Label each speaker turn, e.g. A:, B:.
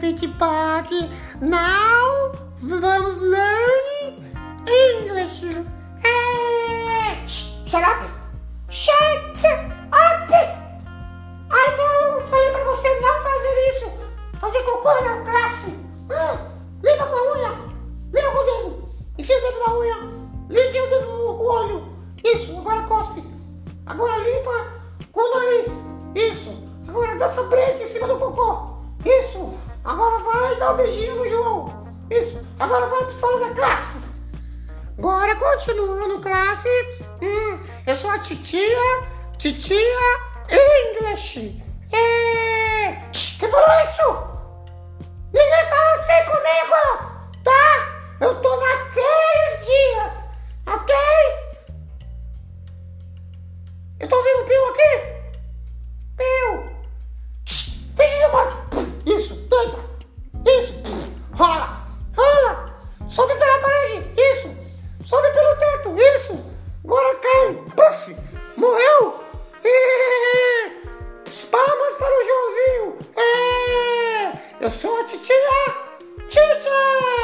A: gente pode. Now vamos learn English. Shut up! Shut up! Ai não, falei pra você não fazer isso! Fazer cocô na classe! Hum, limpa com a unha! Limpa com o dedo! Enfia o dedo na unha! Enfia o dedo no olho! Isso, agora cospe! Agora limpa com o nariz! Isso! Agora dança break em cima do cocô! Isso! Agora vai dar um beijinho no João! Isso! Agora vai fora da classe! Agora continuando classe, hum, eu sou a titia, titia English. É... Quem falou isso? Ninguém fala assim comigo, tá? Eu tô naqueles dias, ok? Eu tô ouvindo pio aqui? Teto. Isso. Agora cai. Puf. Morreu. É. Palmas para o Joãozinho. É. Eu sou a titia. English.